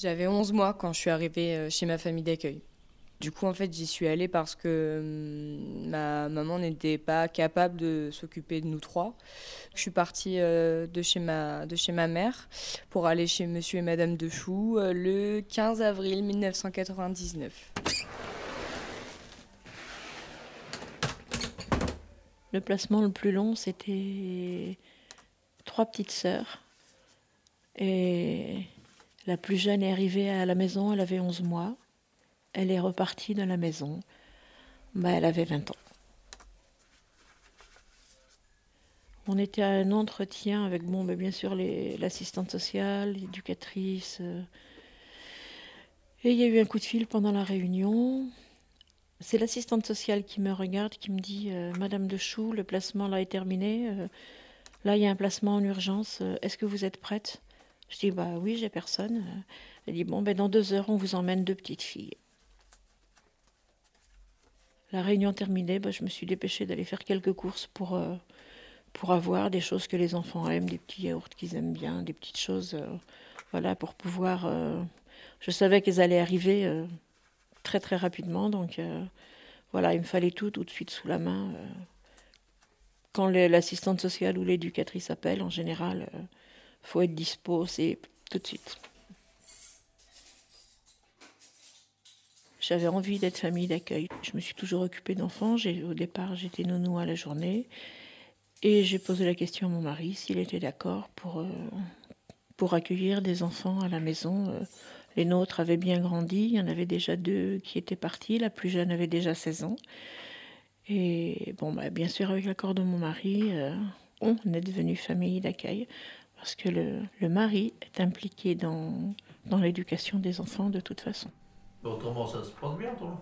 J'avais 11 mois quand je suis arrivée chez ma famille d'accueil. Du coup, en fait, j'y suis allée parce que hum, ma maman n'était pas capable de s'occuper de nous trois. Je suis partie euh, de, chez ma, de chez ma mère pour aller chez monsieur et madame Chou euh, le 15 avril 1999. Le placement le plus long, c'était trois petites sœurs. Et la plus jeune est arrivée à la maison, elle avait 11 mois. Elle est repartie de la maison. Bah, elle avait 20 ans. On était à un entretien avec, bon, bah, bien sûr, l'assistante sociale, l'éducatrice. Euh. et il y a eu un coup de fil pendant la réunion. C'est l'assistante sociale qui me regarde, qui me dit euh, Madame de Chou, le placement là est terminé. Euh. là, il y a un placement en urgence. Est-ce que vous êtes prête? Je dis Bah oui, j'ai personne. Elle dit Bon, ben, dans deux heures, on vous emmène deux petites filles. La réunion terminée, bah, je me suis dépêchée d'aller faire quelques courses pour, euh, pour avoir des choses que les enfants aiment, des petits yaourts qu'ils aiment bien, des petites choses, euh, voilà, pour pouvoir. Euh, je savais qu'elles allaient arriver très très rapidement, donc voilà, il me fallait tout tout de suite sous la main. Quand l'assistante sociale ou l'éducatrice appelle, en général, faut être dispo, c'est tout de suite. J'avais envie d'être famille d'accueil. Je me suis toujours occupée d'enfants. Au départ, j'étais nounou à la journée. Et j'ai posé la question à mon mari s'il était d'accord pour, euh, pour accueillir des enfants à la maison. Euh, les nôtres avaient bien grandi. Il y en avait déjà deux qui étaient partis. La plus jeune avait déjà 16 ans. Et bon, bah, bien sûr, avec l'accord de mon mari, euh, on est devenu famille d'accueil. Parce que le, le mari est impliqué dans, dans l'éducation des enfants de toute façon. Autrement, ça se passe bien, toi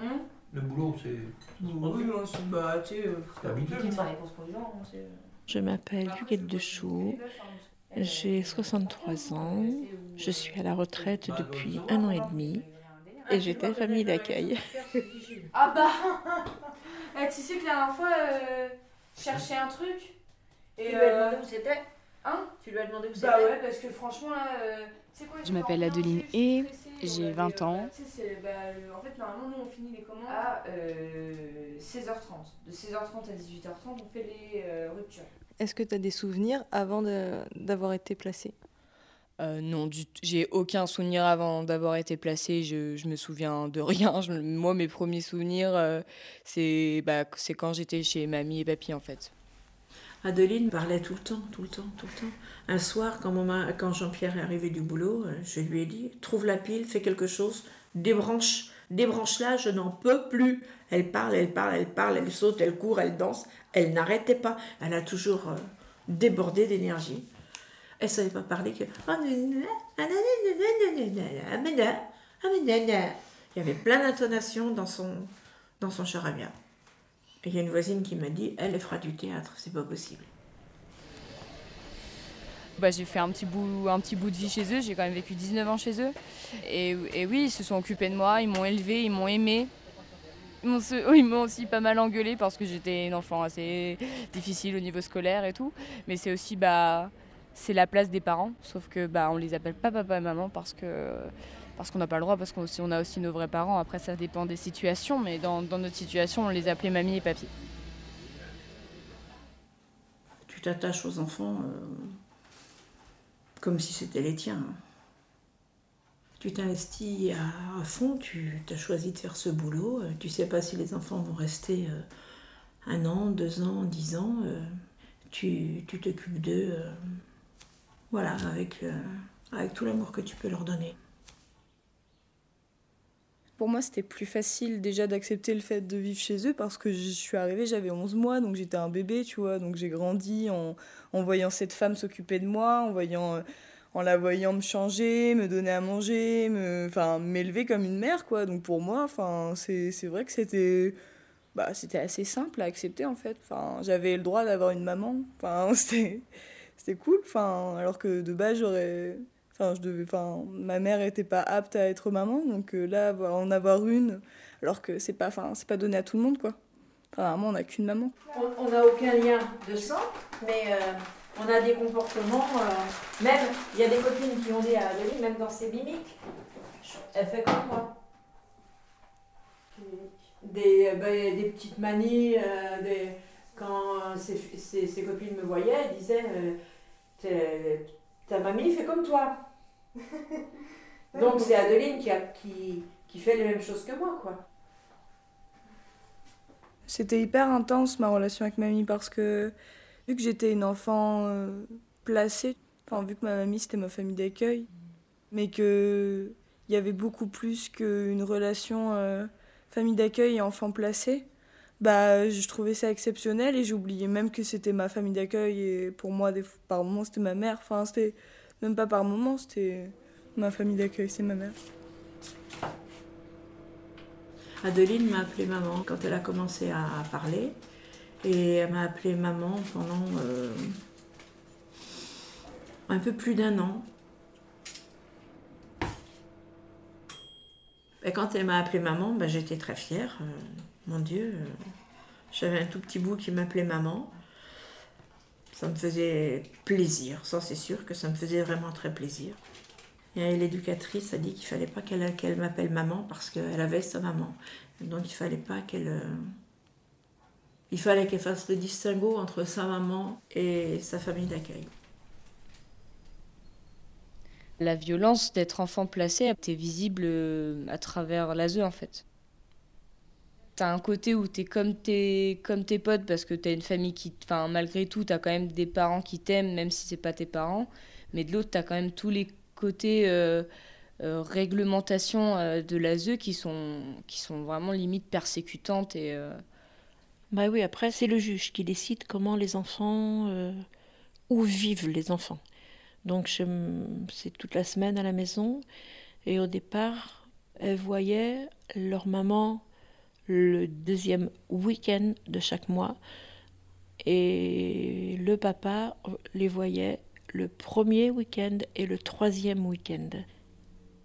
hein Le boulot, c'est. Oui, c'est bah, tu sais, c'est habituel. Je m'appelle Huguette de Chou. J'ai 63 ans. Je suis à la retraite depuis un an et demi. Et j'étais famille d'accueil. Ah bah eh, Tu sais que la dernière fois, euh, je cherchais un truc. Et euh, c'était Hein Tu lui as demandé où c'était Bah ouais, parce que franchement, là. Euh, je m'appelle Adeline et j'ai 20 ans. Bah, en fait, normalement, nous, on finit les commandes à 16h30. Euh, de 16h30 à 18h30, on fait les euh, ruptures. Est-ce que tu as des souvenirs avant d'avoir été placée? Euh, non, j'ai aucun souvenir avant d'avoir été placée. Je, je me souviens de rien. moi, mes premiers souvenirs, c'est bah, quand j'étais chez mamie et papy, en fait. Adeline parlait tout le temps, tout le temps, tout le temps. Un soir, quand, Jean-Pierre est arrivé du boulot, euh, je lui ai dit Trouve la pile, fais quelque chose, débranche, débranche-la, je n'en peux plus. Elle parle, elle parle, elle parle, elle saute, elle court, elle danse, elle n'arrêtait pas. Elle a toujours euh, débordé d'énergie. Elle savait pas parler que. Il y avait plein d'intonations dans son, dans son charabia. Il y a une voisine qui m'a dit, elle, fera du théâtre, c'est pas possible. Bah, j'ai fait un petit, bout, un petit bout de vie chez eux, j'ai quand même vécu 19 ans chez eux. Et, et oui, ils se sont occupés de moi, ils m'ont élevé, ils m'ont aimé. Ils m'ont aussi pas mal engueulé parce que j'étais une enfant assez difficile au niveau scolaire et tout. Mais c'est aussi bah, c'est la place des parents, sauf que bah, on les appelle pas papa et maman parce que parce qu'on n'a pas le droit, parce qu'on a aussi nos vrais parents. Après, ça dépend des situations, mais dans, notre situation, on les appelait mamie et papy. Tu t'attaches aux enfants euh, comme si c'était les tiens. Tu t'investis à, fond, tu as choisi de faire ce boulot. Euh, tu sais pas si les enfants vont rester euh, un an, deux ans, dix ans. tu t'occupes d'eux, voilà, avec tout l'amour que tu peux leur donner. Pour moi, c'était plus facile déjà d'accepter le fait de vivre chez eux parce que je suis arrivée, j'avais 11 mois, donc j'étais un bébé, tu vois. Donc j'ai grandi en, en, voyant cette femme s'occuper de moi, en, voyant, en la voyant me changer, me donner à manger, m'élever comme une mère, quoi. Donc pour moi, c'est, vrai que c'était, bah, c'était assez simple à accepter, en fait. J'avais le droit d'avoir une maman. C'était, cool. Alors que de base, j'aurais Enfin, je devais, enfin, ma mère n'était pas apte à être maman, donc euh, là, en avoir une, alors que c'est pas, enfin, c'est pas donné à tout le monde, quoi. Enfin, on n'a qu'une maman. On n'a aucun lien de sang, mais euh, On a des comportements, euh, même, il y a des copines qui ont dit à Adeline, même dans ses mimiques, elle fait comme moi. Des, ben, des petites manies, euh, des, quand ses, ses, copines me voyaient, elles disaient Ta mamie fait comme toi. Donc c'est Adeline qui, a, qui, qui fait les mêmes choses que moi, quoi. C'était hyper intense ma relation avec mamie parce que vu que j'étais une enfant euh, placée, enfin, vu que ma mamie c'était ma famille d'accueil, mais que il y avait beaucoup plus qu'une relation euh, famille d'accueil et enfant placé, bah je trouvais ça exceptionnel et j'oubliais même que c'était ma famille d'accueil et pour moi par moments c'était ma mère, enfin c'était même pas par moments c'était ma famille d'accueil, c'est ma mère. Adeline m'a appelé maman quand elle a commencé à parler. Et elle m'a appelé maman pendant euh, un peu plus d'un an. Et quand elle m'a appelé maman, ben, j'étais très fière. Mon Dieu, euh, j'avais un tout petit bout qui m'appelait maman. Ça me faisait plaisir, ça c'est sûr que ça me faisait vraiment très plaisir. Et l'éducatrice a dit qu'il fallait pas qu'elle m'appelle maman parce qu'elle avait sa maman. Donc il fallait pas qu'elle. Euh, il fallait qu'elle fasse le distinguo entre sa maman et sa famille d'accueil. La violence d'être enfant placé était visible euh, à travers l'ASE en fait. T'as un côté où t'es comme tes, comme tes potes parce que t'as une famille qui. Enfin, malgré tout, t'as quand même des parents qui t'aiment, même si c'est pas tes parents. Mais de l'autre, t'as quand même tous les côtés. Euh, euh, réglementations euh, de l'ASE qui sont, qui sont vraiment limite persécutantes. Et, Bah oui, après, c'est le juge qui décide comment les enfants, où vivent les enfants. Donc c'est toute la semaine à la maison. Et au départ, elles voyaient leur maman le deuxième week-end de chaque mois. Et le papa les voyait le premier week-end et le troisième week-end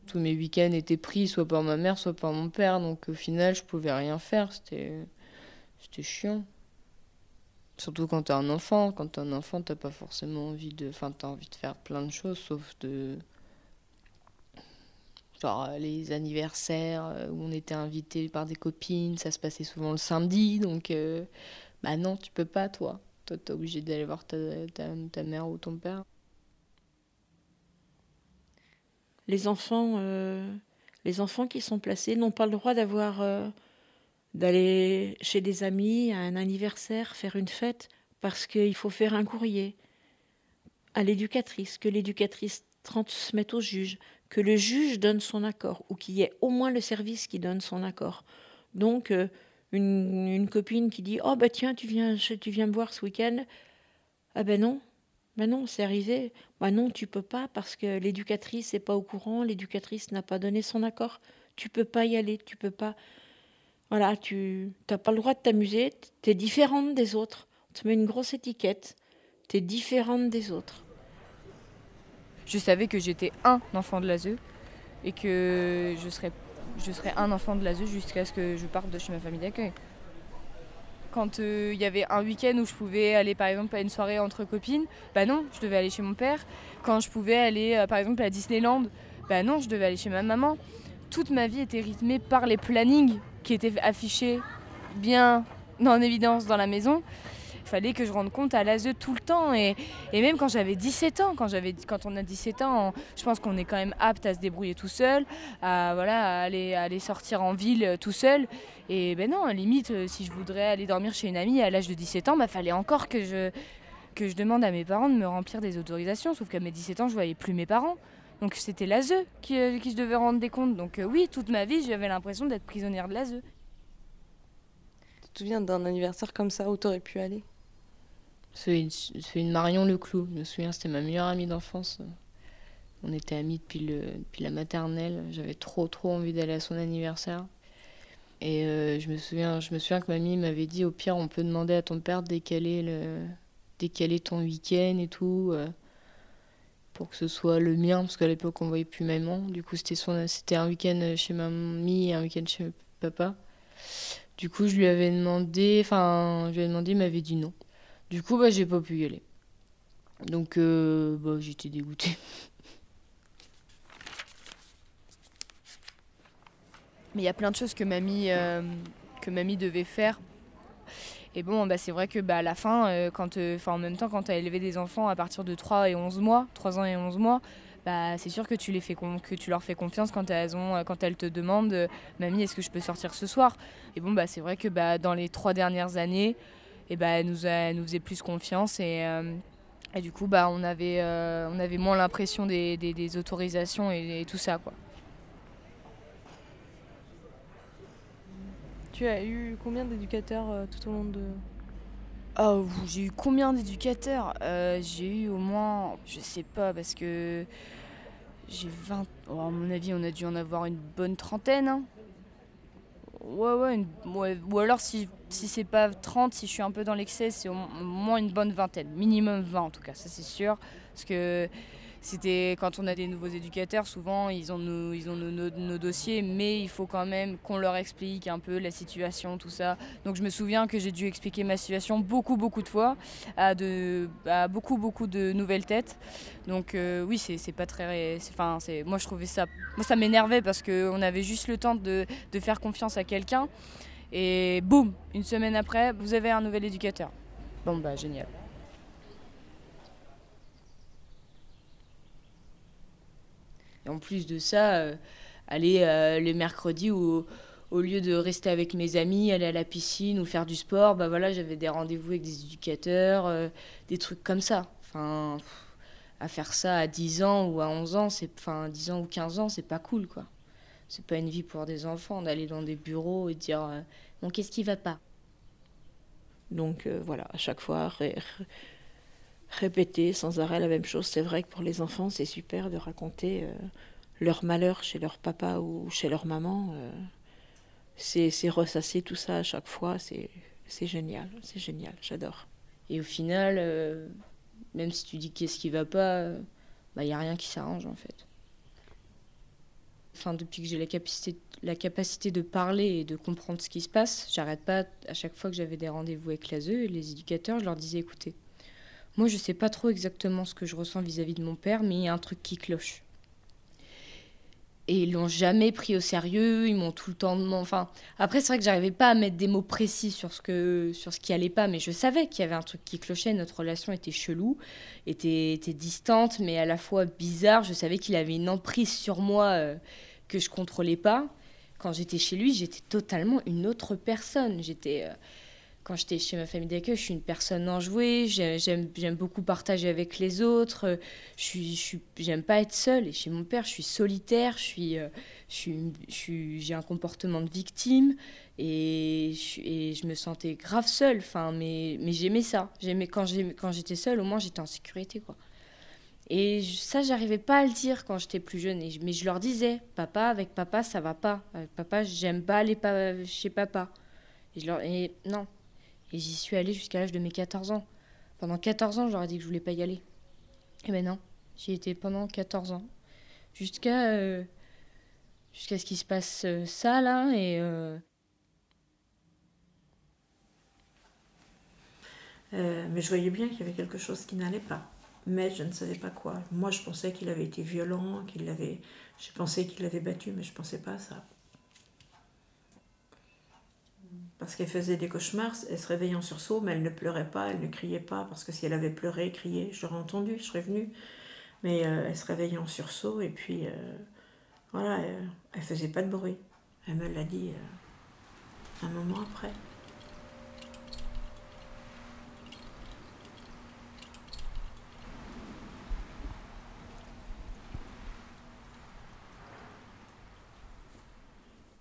tous mes week-ends étaient pris soit par ma mère, soit par mon père. Donc au final, je pouvais rien faire. C'était, chiant. Surtout quand t'es un enfant. Quand t'es un enfant, t'as pas forcément envie de. Enfin, t'as envie de faire plein de choses, sauf de. Genre euh, les anniversaires euh, où on était invité par des copines, ça se passait souvent le samedi. Donc, euh, bah non, tu peux pas, toi. Toi, t'es obligé d'aller voir ta, mère ou ton père. les enfants, les enfants qui sont placés n'ont pas le droit d'avoir d'aller chez des amis à un anniversaire, faire une fête, parce qu'il faut faire un courrier à l'éducatrice, que l'éducatrice transmette au juge, que le juge donne son accord, ou qu'il y ait au moins le service qui donne son accord. Donc, euh, une, copine qui dit Oh, bah tiens, tu viens, tu viens me voir ce week-end. Ah ben non, ben non, c'est arrivé. Ben non, tu peux pas parce que l'éducatrice n'est pas au courant, l'éducatrice n'a pas donné son accord. Tu peux pas y aller, tu peux pas. Voilà, tu n'as pas le droit de t'amuser, tu es différente des autres. On te met une grosse étiquette, tu es différente des autres. Je savais que j'étais un enfant de l'ASE et que je serais, un enfant de l'ASE jusqu'à ce que je parte de chez ma famille d'accueil. Quand euh, il y avait un week-end où je pouvais aller par exemple à une soirée entre copines, bah non, je devais aller chez mon père. Quand je pouvais aller euh, par exemple à Disneyland, bah non, je devais aller chez ma maman. Toute ma vie était rythmée par les plannings qui étaient affichés bien en évidence dans la maison fallait que je rende compte à l'ASE tout le temps. Et, même quand j'avais 17 ans, quand, on a 17 ans, je pense qu'on est quand même apte à se débrouiller tout seul, à, voilà, aller, sortir en ville euh, tout seul. Et ben non, limite, euh, si je voudrais aller dormir chez une amie à l'âge de 17 ans, il bah, fallait encore que je, que je demande à mes parents de me remplir des autorisations. Sauf qu'à mes 17 ans, je voyais plus mes parents. Donc c'était l'ASE qui, euh, qui je devais rendre des comptes. Donc oui, toute ma vie, j'avais l'impression d'être prisonnière de l'ASE. Tu te souviens d'un anniversaire comme ça où tu aurais pu aller? C'est une, Marion Leclou. Je me souviens, c'était ma meilleure amie d'enfance. On était amis depuis, le, depuis la maternelle. J'avais trop, trop envie d'aller à son anniversaire. Et euh, je, me souviens, je me souviens que mamie m'avait dit au pire, on peut demander à ton père de décaler, le, décaler ton week-end et tout. Euh, pour que ce soit le mien, parce qu'à l'époque, on voyait plus maman. Du coup, c'était, un week-end chez mamie et un week-end chez papa. Du coup, je lui avais demandé, enfin, je lui avais demandé, il m'avait dit non. Du coup, bah, j'ai pas pu y aller. Donc bah, j'étais dégoûtée. Mais il y a plein de choses que mamie, que mamie devait faire et bon, bah, c'est vrai que bah, à la fin, euh, quand, euh, en même temps, quand tu as élevé des enfants à partir de 3 et 11 mois, 3 ans et 11 mois, bah, c'est sûr que tu, les fais que tu leur fais confiance quand elles, ont, euh, quand elles te demandent Mamie, est-ce que je peux sortir ce soir? Et bon, bah, c'est vrai que bah, dans les trois dernières années, et bah, elle, nous a, nous faisait plus confiance et, et du coup, bah, on, avait, on avait moins l'impression des, des, autorisations et, et tout ça. quoi. Tu as eu combien d'éducateurs euh, tout au long de... Oh, j'ai eu combien d'éducateurs? Euh, J'ai eu au moins, je sais pas, parce que j'ai 20... à mon avis, on a dû en avoir une bonne trentaine. Hein. Ouais, ouais, ou alors si, si c'est pas 30, si je suis un peu dans l'excès, c'est au moins une bonne vingtaine. Minimum 20 en tout cas, ça c'est sûr. Parce que c'était quand on a des nouveaux éducateurs, souvent ils ont, nos, dossiers, mais il faut quand même qu'on leur explique un peu la situation, tout ça. Donc je me souviens que j'ai dû expliquer ma situation beaucoup, beaucoup de fois à, de, beaucoup, beaucoup de nouvelles têtes. Donc euh, oui, c'est pas très. Enfin, moi je trouvais ça. Moi ça m'énervait parce qu'on avait juste le temps de, de faire confiance à quelqu'un. Et boum, une semaine après, vous avez un nouvel éducateur. Bon bah génial. En plus de ça, euh, aller euh, les mercredis où au lieu de rester avec mes amis, aller à la piscine ou faire du sport, bah voilà, j'avais des rendez-vous avec des éducateurs, euh, des trucs comme ça. Enfin, à faire ça à 10 ans ou à 11 ans, c'est enfin 10 ans ou 15 ans, c'est pas cool quoi. C'est pas une vie pour des enfants d'aller dans des bureaux et dire bon qu'est-ce qui va pas? Donc voilà, à chaque fois répéter sans arrêt la même chose. C'est vrai que pour les enfants, c'est super de raconter euh, leur malheur chez leur papa ou chez leur maman. Euh, c'est ressasser tout ça à chaque fois. C'est génial, c'est génial, j'adore. Et au final, euh, même si tu dis qu'est-ce qui va pas, il bah, n'y a rien qui s'arrange en fait. Enfin, depuis que j'ai la capacité, de parler et de comprendre ce qui se passe, j'arrête pas, à chaque fois que j'avais des rendez-vous avec l'ASE les éducateurs, je leur disais écoutez, moi, je sais pas trop exactement ce que je ressens vis-à-vis de mon père, mais il y a un truc qui cloche. Et ils l'ont jamais pris au sérieux, ils m'ont tout le temps enfin après c'est vrai que j'arrivais pas à mettre des mots précis sur ce que sur ce qui allait pas mais je savais qu'il y avait un truc qui clochait, notre relation était chelou, était, était distante mais à la fois bizarre, je savais qu'il avait une emprise sur moi euh, que je contrôlais pas. Quand j'étais chez lui, j'étais totalement une autre personne, j'étais euh, quand j'étais chez ma famille d'accueil, je suis une personne enjouée, j'aime beaucoup partager avec les autres, j'aime pas être seule. Et chez mon père, je suis solitaire, euh, j'ai un comportement de victime et je, me sentais grave seule. Enfin, mais, mais j'aimais ça. Quand j'étais seule, au moins j'étais en sécurité. Et ça, j'arrivais pas à le dire quand j'étais plus jeune. mais je leur disais, papa, avec papa, ça va pas. Avec papa, j'aime pas aller chez papa. Et non, et j'y suis allée jusqu'à l'âge de mes 14 ans. Pendant 14 ans, ai dit que je voulais pas y aller. Et ben non, j'y étais pendant 14 ans. Jusqu'à euh, jusqu'à ce qu'il se passe euh, ça là et euh, mais je voyais bien qu'il y avait quelque chose qui n'allait pas. Mais je ne savais pas quoi. Moi, je pensais qu'il avait été violent, qu'il l'avait. Je pensais qu'il l'avait battu, mais je pensais pas à ça. Parce qu'elle faisait des cauchemars, elle se réveillait en sursaut, mais elle ne pleurait pas, elle ne criait pas, parce que si elle avait pleuré, crié, je l'aurais entendu, je serais venue. Mais euh, elle se réveillait en sursaut, et puis euh, voilà, elle, ne faisait pas de bruit. Elle me l'a dit euh, un moment après.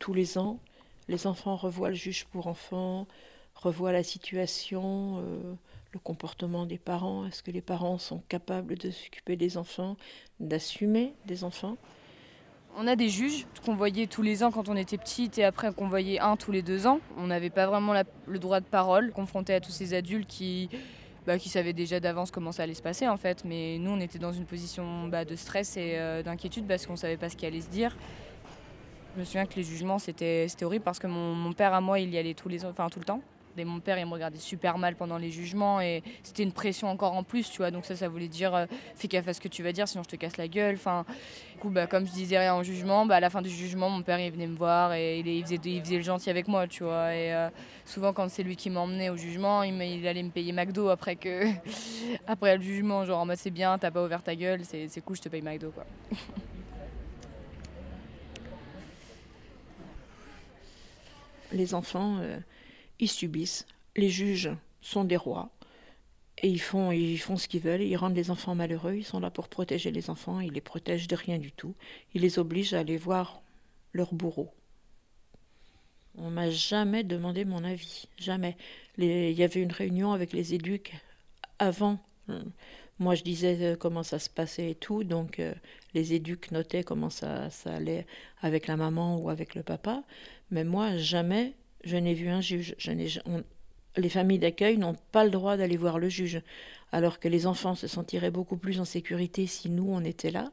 Tous les ans, les enfants revoient le juge pour enfants, revoient la situation, euh, le comportement des parents. Est-ce que les parents sont capables de s'occuper des enfants, d'assumer des enfants? On a des juges qu'on voyait tous les ans quand on était petite et après qu'on voyait un tous les deux ans. On n'avait pas vraiment le droit de parole, confronté à tous ces adultes qui, bah, qui savaient déjà d'avance comment ça allait se passer en fait. Mais nous, on était dans une position bah, de stress et euh, d'inquiétude parce qu'on ne savait pas ce qui allait se dire. Je me souviens que les jugements, c'était horrible parce que mon, père à moi, il y allait tous les, enfin, tout le temps. regardait mon père, il me regardait super mal pendant les jugements et c'était une pression encore en plus, tu vois. Donc ça, ça voulait dire euh, fais gaffe à ce que tu vas dire, sinon je te casse la gueule. Enfin, du coup, bah, comme je disais rien en jugement, bah, à la fin du jugement, mon père il venait me voir et il, faisait, il faisait le gentil avec moi, tu vois. Et euh, souvent, quand c'est lui qui m'emmenait au jugement, il, il, allait me payer McDo après que après le jugement, genre en mode c'est bien, t'as pas ouvert ta gueule, c'est cool, je te paye McDo, quoi. les enfants, euh, ils subissent. Les juges sont des rois. Et ils font, ils font ce qu'ils veulent, ils rendent les enfants malheureux, ils sont là pour protéger les enfants, ils les protègent de rien du tout. Ils les obligent à aller voir leur bourreau. On m'a jamais demandé mon avis, jamais. il y avait une réunion avec les éduques avant. Moi, je disais euh, comment ça se passait et tout, donc euh, les éduques notaient comment ça, allait avec la maman ou avec le papa. Mais moi, jamais je n'ai vu un juge. Je les familles d'accueil n'ont pas le droit d'aller voir le juge, alors que les enfants se sentiraient beaucoup plus en sécurité si nous, on était là.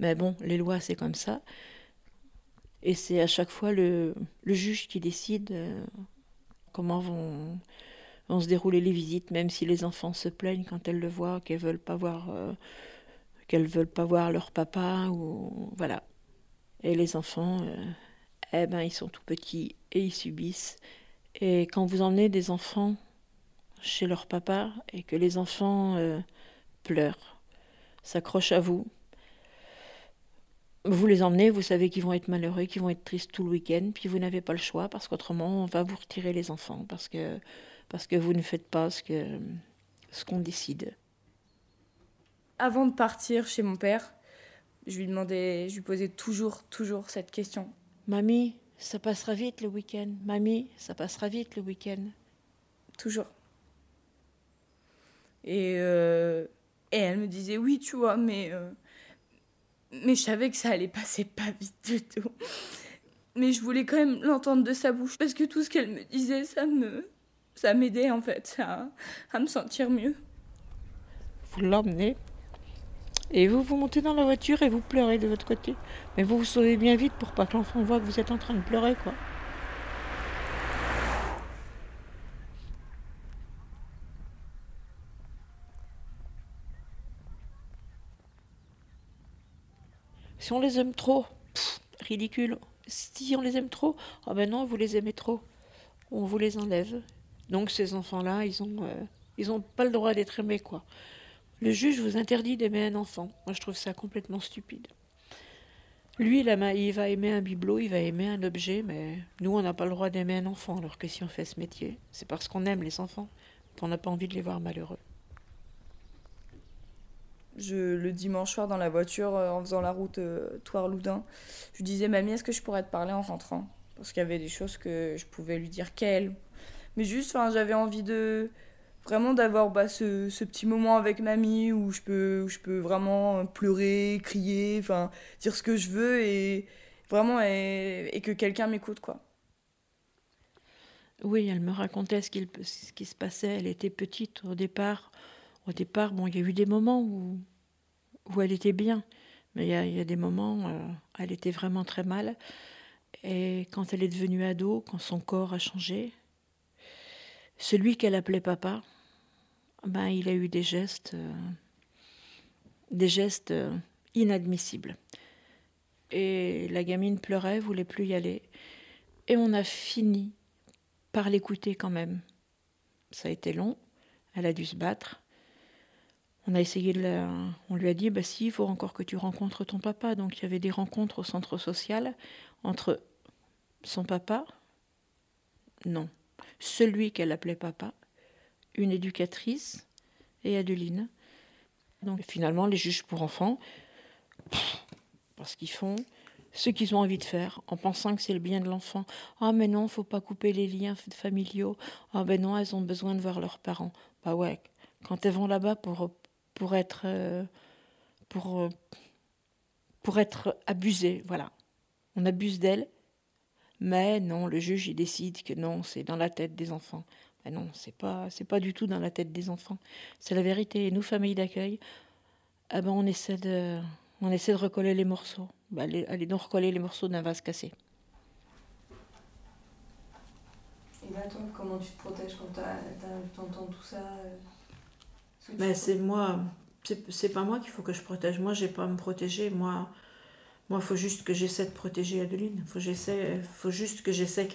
Mais bon, les lois, c'est comme ça. Et c'est à chaque fois le, le, juge qui décide euh, comment vont, vont, se dérouler les visites, même si les enfants se plaignent quand elles le voient, qu'elles veulent pas voir, euh, qu'elles veulent pas voir leur papa ou voilà. Et les enfants, euh, eh ben, ils sont tout petits et ils subissent. Et quand vous emmenez des enfants chez leur papa et que les enfants euh, pleurent, s'accrochent à vous, vous les emmenez, vous savez qu'ils vont être malheureux, qu'ils vont être tristes tout le week-end, puis vous n'avez pas le choix parce qu'autrement on va vous retirer les enfants parce que, parce que vous ne faites pas ce qu'on ce qu'on décide. Avant de partir chez mon père, je lui demandais, je lui posais toujours, toujours cette question. Mamie, ça passera vite le week-end. Mamie, ça passera vite le week-end. Toujours. Et, euh, et elle me disait oui, tu vois, mais, euh, mais je savais que ça allait passer pas vite du tout. Mais je voulais quand même l'entendre de sa bouche parce que tout ce qu'elle me disait, ça me, ça m'aidait en fait à, à me sentir mieux. Vous l'emmenez et vous, vous montez dans la voiture et vous pleurez de votre côté. Mais vous vous sauvez bien vite pour pas que l'enfant voit que vous êtes en train de pleurer, quoi. Si on les aime trop, ridicule. Si on les aime trop, ah ben non, vous les aimez trop. On vous les enlève. Donc ces enfants-là, ils ont, euh, pas le droit d'être aimés, quoi. Le juge vous interdit d'aimer un enfant. Moi, je trouve ça complètement stupide. Lui, il va aimer un bibelot, il va aimer un objet, mais nous, on n'a pas le droit d'aimer un enfant, alors que si on fait ce métier, c'est parce qu'on aime les enfants, qu'on n'a pas envie de les voir malheureux. Je, le dimanche soir dans la voiture, euh, en faisant la route euh, Toire-Loudun, je disais, mamie, est-ce que je pourrais te parler en rentrant? Parce qu'il y avait des choses que je pouvais lui dire qu'elle. Mais juste, j'avais envie de, vraiment d'avoir bah, ce, petit moment avec mamie où je peux, où je peux vraiment pleurer, crier, enfin dire ce que je veux et vraiment et, que quelqu'un m'écoute quoi. Oui, elle me racontait ce qui se passait. Elle était petite au départ. Au départ, bon, il y a eu des moments où, où elle était bien, mais il y a, il y a des moments où euh, elle était vraiment très mal. Et quand elle est devenue ado, quand son corps a changé, celui qu'elle appelait papa, ben, il a eu des gestes, euh, des gestes euh, inadmissibles. Et la gamine pleurait, voulait plus y aller. Et on a fini par l'écouter quand même. Ça a été long, elle a dû se battre. On a essayé de la... On lui a dit, bah si, il faut encore que tu rencontres ton papa. Donc il y avait des rencontres au centre social entre son papa, non, celui qu'elle appelait papa, une éducatrice et Adeline. Donc finalement, les juges pour enfants, parce qu'ils font ce qu'ils ont envie de faire, en pensant que c'est le bien de l'enfant. Ah mais non, faut pas couper les liens familiaux. Ah ben non, elles ont besoin de voir leurs parents. Bah ouais, quand elles vont là-bas pour pour être euh, pour euh, pour être abusées, voilà. On abuse d'elles, mais non, le juge il décide que non, c'est dans la tête des enfants. Ben non, c'est pas, c'est pas du tout dans la tête des enfants. C'est la vérité. Et nous, famille d'accueil, ah ben on essaie de, on essaie de recoller les morceaux. Ben allez, allez donc recoller les morceaux d'un vase cassé. Et là, toi, comment tu te protèges quand t'entends tout ça ben, C'est moi, c'est pas moi qu'il faut que je protège. Moi, j'ai pas à me protéger. Moi, moi, faut juste que j'essaie de protéger Adeline. Faut j'essaie, faut juste que j'essaie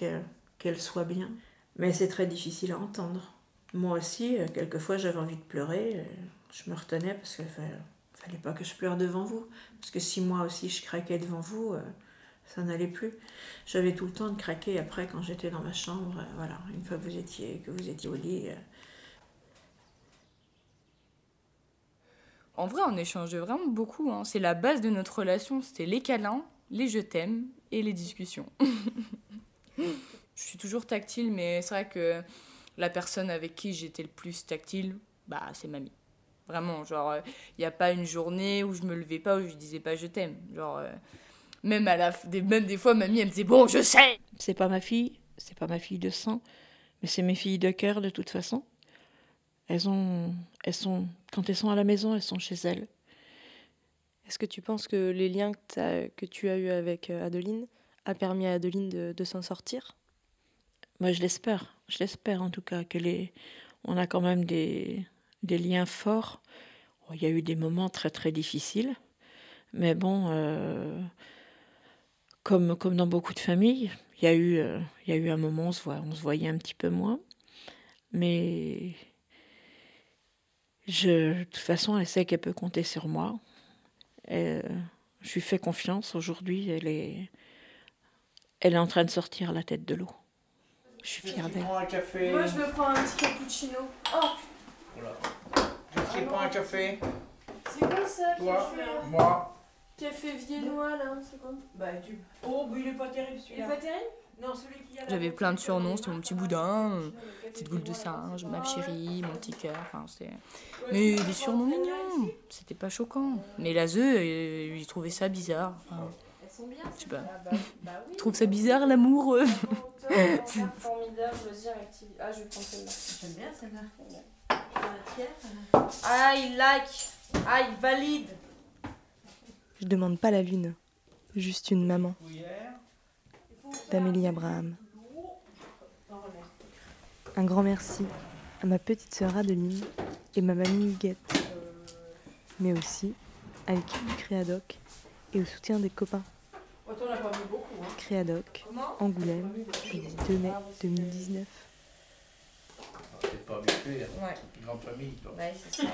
qu'elle soit bien. Mais c'est très difficile à entendre. Moi aussi, euh, quelquefois, j'avais envie de pleurer. Euh, je me retenais parce qu'il fallait pas que je pleure devant vous. Parce que si moi aussi je craquais devant vous, euh, ça n'allait plus. J'avais tout le temps de craquer après quand j'étais dans ma chambre. Voilà, une fois vous étiez, que vous étiez au lit. En vrai, on échangeait vraiment beaucoup. Hein. C'est la base de notre relation. C'était les câlins, les je t'aime et les discussions. je suis toujours tactile, mais c'est vrai que la personne avec qui j'étais le plus tactile, bah, c'est mamie. Vraiment, genre, il euh, n'y a pas une journée où je me levais pas, où je disais pas je t'aime. Genre, euh, même, à la, des, même des fois, mamie, elle me disait bon, je sais C'est pas ma fille, c'est pas ma fille de sang, mais c'est mes filles de cœur de toute façon. Elles, ont, elles sont, quand elles sont à la maison, elles sont chez elles. Est-ce que tu penses que les liens que, que tu as eus avec euh, Adeline a permis à Adeline de, s'en sortir? Moi, je l'espère. Je l'espère en tout cas que les, on a quand même des, des liens forts. il y a eu des moments très très difficiles, mais bon, euh, comme, comme dans beaucoup de familles, il y a eu, euh, il y a eu un moment où on se, voit, on se voyait un petit peu moins, mais je, de toute façon, elle sait qu'elle peut compter sur moi. je lui fais confiance. Aujourd'hui, elle est, elle est en train de sortir la tête de l'eau. Je suis fière d'elle. Moi, je me prends un petit cappuccino. Oh Voilà. Prend un café C'est quoi ça Toi, moi. Café viennois, là, c'est quoi Bah, tu. Oh, mais il est pas terrible celui-là. Il est pas terrible? J'avais plein de surnoms, c'était mon petit boudin, euh, petite boule de singe, ma chérie, mon petit cœur, enfin. Mais des surnoms mignons, c'était pas choquant. Mais la ZE, euh, il trouvait ça bizarre. Enfin, je sais pas. Il trouve ça bizarre l'amour. Formidable, Ah, je vais prendre celle-là. J'aime bien celle-là. I like. I valide. Je demande pas la lune, juste une maman d'Amélie Abraham. Un grand merci à ma petite sœur Adeline et ma mamie Huguette, mais aussi à l'équipe du Créadoc et au soutien des copains. Créadoc, Angoulême, jeudi 2 mai 2019. C'est pas habitué, hein. grande famille, toi. Ouais, c'est ça.